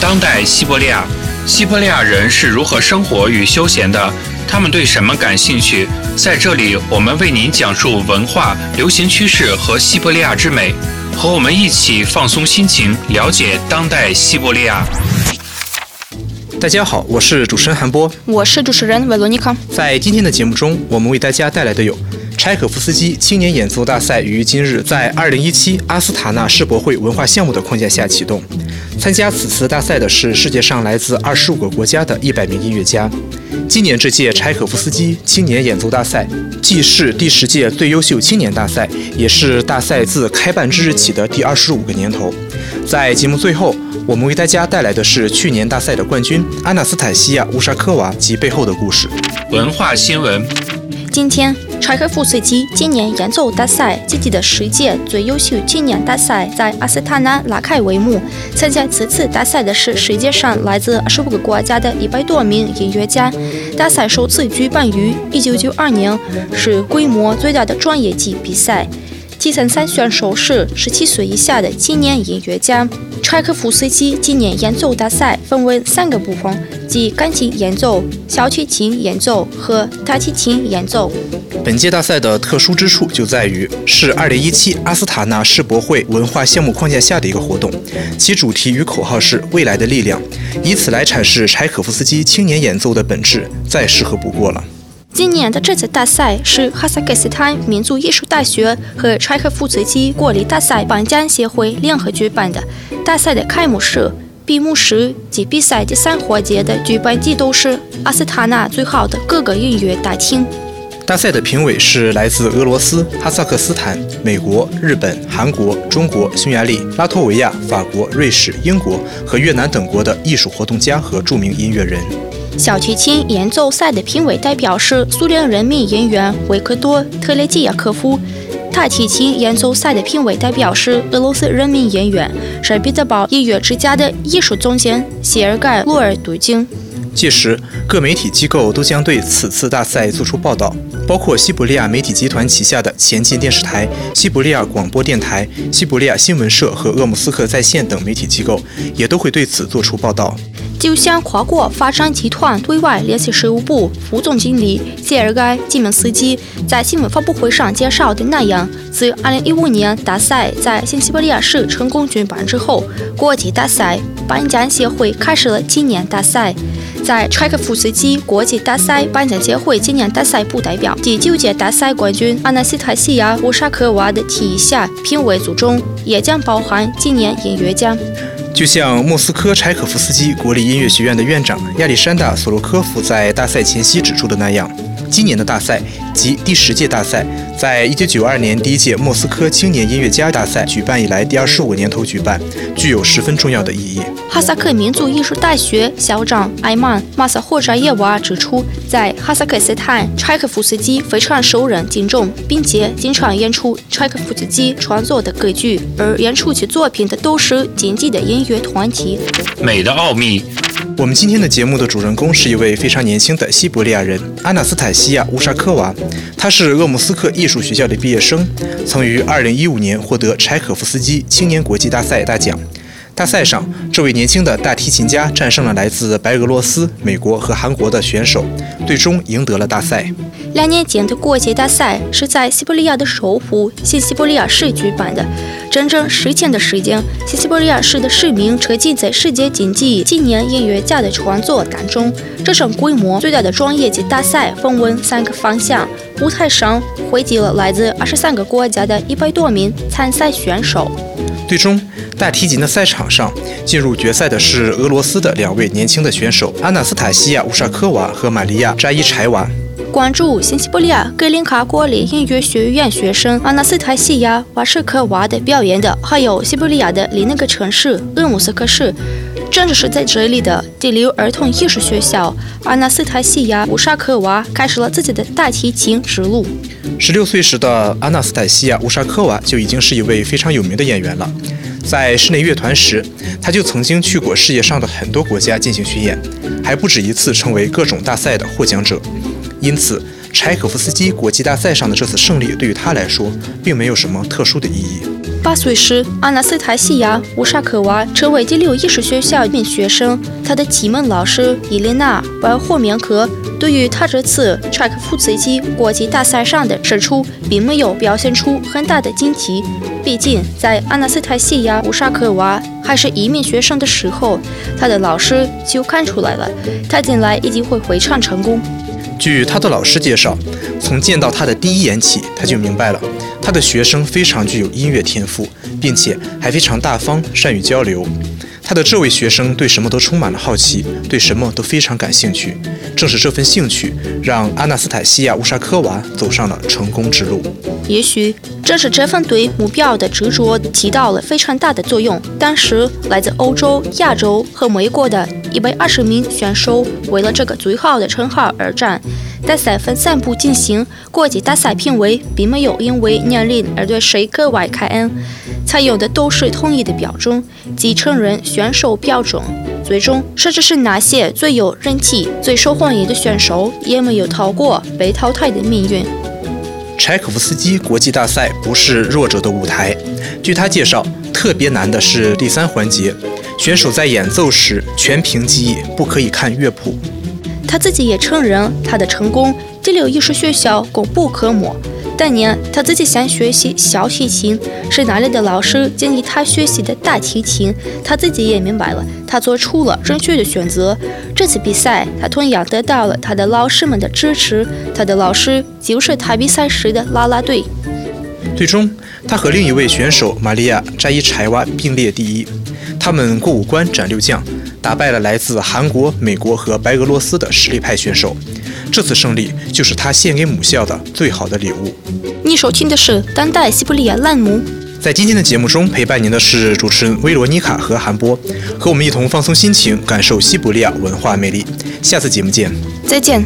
当代西伯利亚，西伯利亚人是如何生活与休闲的？他们对什么感兴趣？在这里，我们为您讲述文化、流行趋势和西伯利亚之美。和我们一起放松心情，了解当代西伯利亚。大家好，我是主持人韩波，我是主持人维罗妮卡。在今天的节目中，我们为大家带来的有。柴可夫斯基青年演奏大赛于今日在2017阿斯塔纳世博会文化项目的框架下启动。参加此次大赛的是世界上来自二十五个国家的一百名音乐家。今年这届柴可夫斯基青年演奏大赛既是第十届最优秀青年大赛，也是大赛自开办之日起的第二十五个年头。在节目最后，我们为大家带来的是去年大赛的冠军阿纳斯塔西亚·乌沙科娃及背后的故事。文化新闻。今天，柴可夫斯基今年演奏大赛积极的世界最优秀青年大赛在阿斯塔纳拉开帷幕。参加此次大赛的是世界上来自二十五个国家的一百多名音乐家。大赛首次举办于一九九二年，是规模最大的专业级比赛。第三赛选手是十七岁以下的青年音乐家。柴可夫斯基今年演奏大赛分为三个部分，即钢琴演奏、小提琴演奏和大提琴演奏。本届大赛的特殊之处就在于是2017阿斯塔纳世博会文化项目框架下的一个活动，其主题与口号是“未来的力量”，以此来阐释柴可夫斯基青年演奏的本质，再适合不过了。今年的这次大赛是哈萨克斯坦民族艺术大学和柴可夫斯基国立大赛颁奖协会联合举办的。大赛的开幕式、闭幕式及比赛第三环节的举办地都是阿斯塔纳最好的各个音乐大厅。大赛的评委是来自俄罗斯、哈萨克斯坦、美国、日本、韩国、中国、匈牙利、拉脱维亚、法国、瑞士、英国和越南等国的艺术活动家和著名音乐人。小提琴演奏赛的评委代表是苏联人民演员维克多·特列季亚科夫。大提琴演奏赛的评委代表是俄罗斯人民演员圣彼得堡音乐之家的艺术总监谢尔盖·洛尔杜金。届时，各媒体机构都将对此次大赛作出报道，包括西伯利亚媒体集团旗下的前进电视台、西伯利亚广播电台、西伯利亚新闻社和鄂姆斯克在线等媒体机构也都会对此作出报道。就像跨国发展集团对外联系事务部副总经理谢尔盖·基门斯基在新闻发布会上介绍的那样，自2015年大赛在新西伯利亚市成功举办之后，国际大赛颁奖协会开始了今年大赛。在柴可夫斯基国际大赛颁奖协会今年大赛部代表第九届大赛冠军阿纳斯塔西亚·乌沙科娃的提议下，评委组中也将包含今年音乐奖。就像莫斯科柴可夫斯基国立音乐学院的院长亚历山大·索洛科夫在大赛前夕指出的那样。今年的大赛及第十届大赛，在一九九二年第一届莫斯科青年音乐家大赛举办以来第二十五年头举办，具有十分重要的意义。哈萨克民族艺术大学校长艾曼·马萨霍扎耶娃指出，在哈萨克斯坦，柴可夫斯基非常受人敬重，并且经常演出柴可夫斯基创作的歌剧，而演出其作品的都是经济的音乐团体。美的奥秘。我们今天的节目的主人公是一位非常年轻的西伯利亚人阿纳斯塔西亚·乌沙科娃，他是鄂木斯克艺术学校的毕业生，曾于2015年获得柴可夫斯基青年国际大赛大奖。大赛上，这位年轻的大提琴家战胜了来自白俄罗斯、美国和韩国的选手，最终赢得了大赛。两年前的国际大赛是在西伯利亚的首府新西伯利亚市举办的，整整十天的时间，新西伯利亚市的市民沉浸在世界经济青年音乐家的创作当中。这场规模最大的专业级大赛分为三个方向，舞台上汇集了来自二十三个国家的一百多名参赛选手。最终，大提琴的赛场上进入决赛的是俄罗斯的两位年轻的选手阿纳斯塔西亚·乌沙科娃和玛利亚·扎伊柴娃。关注新西伯利亚格林卡国立音乐学院学生阿纳斯塔西亚·瓦什科娃的表演的，还有西伯利亚的另一个城市鄂姆斯克市。正是在这里的第六儿童艺术学校，阿纳斯塔西亚·乌沙科娃开始了自己的大提琴之路。十六岁时的阿纳斯塔西亚·乌沙科娃就已经是一位非常有名的演员了。在室内乐团时，他就曾经去过世界上的很多国家进行巡演，还不止一次成为各种大赛的获奖者。因此，柴可夫斯基国际大赛上的这次胜利对于他来说，并没有什么特殊的意义。八岁时，阿纳斯塔西亚·乌沙科娃成为第六艺术学校一名学生。他的启蒙老师伊莲娜·巴尔霍缅克对于他这次柴可夫斯基国际大赛上的胜出，并没有表现出很大的惊奇。毕竟，在阿纳斯塔西亚·乌沙科娃还是一名学生的时候，他的老师就看出来了，他将来一定会非常成功。据他的老师介绍，从见到他的第一眼起，他就明白了，他的学生非常具有音乐天赋，并且还非常大方，善于交流。他的这位学生对什么都充满了好奇，对什么都非常感兴趣。正是这份兴趣，让阿纳斯塔西亚·乌沙科娃走上了成功之路。也许正是这份对目标的执着起到了非常大的作用。当时，来自欧洲、亚洲和美国的一百二十名选手为了这个最好的称号而战。大赛分三步进行，国际大赛评委并没有因为年龄而对谁格外开恩，采用的都是统一的标准，即成人选手标准。最终，甚至是那些最有人气、最受欢迎的选手，也没有逃过被淘汰的命运。柴可夫斯基国际大赛不是弱者的舞台。据他介绍，特别难的是第三环节，选手在演奏时全凭记忆，不可以看乐谱。他自己也承认，他的成功第六艺术学校功不可没。当年他自己想学习小提琴，是哪里的老师建议他学习的大提琴。他自己也明白了，他做出了正确的选择。这次比赛，他同样得到了他的老师们的支持。他的老师就是他比赛时的啦啦队。最终，他和另一位选手玛利亚·扎伊柴娃并列第一。他们过五关斩六将，打败了来自韩国、美国和白俄罗斯的实力派选手。这次胜利就是他献给母校的最好的礼物。你收听的是当代西伯利亚栏目。在今天的节目中，陪伴您的是主持人维罗妮卡和韩波，和我们一同放松心情，感受西伯利亚文化魅力。下次节目见，再见。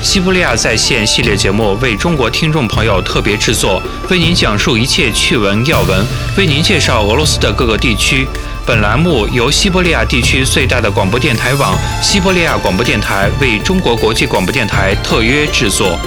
西伯利亚在线系列节目为中国听众朋友特别制作，为您讲述一切趣闻要闻，为您介绍俄罗斯的各个地区。本栏目由西伯利亚地区最大的广播电台网——西伯利亚广播电台为中国国际广播电台特约制作。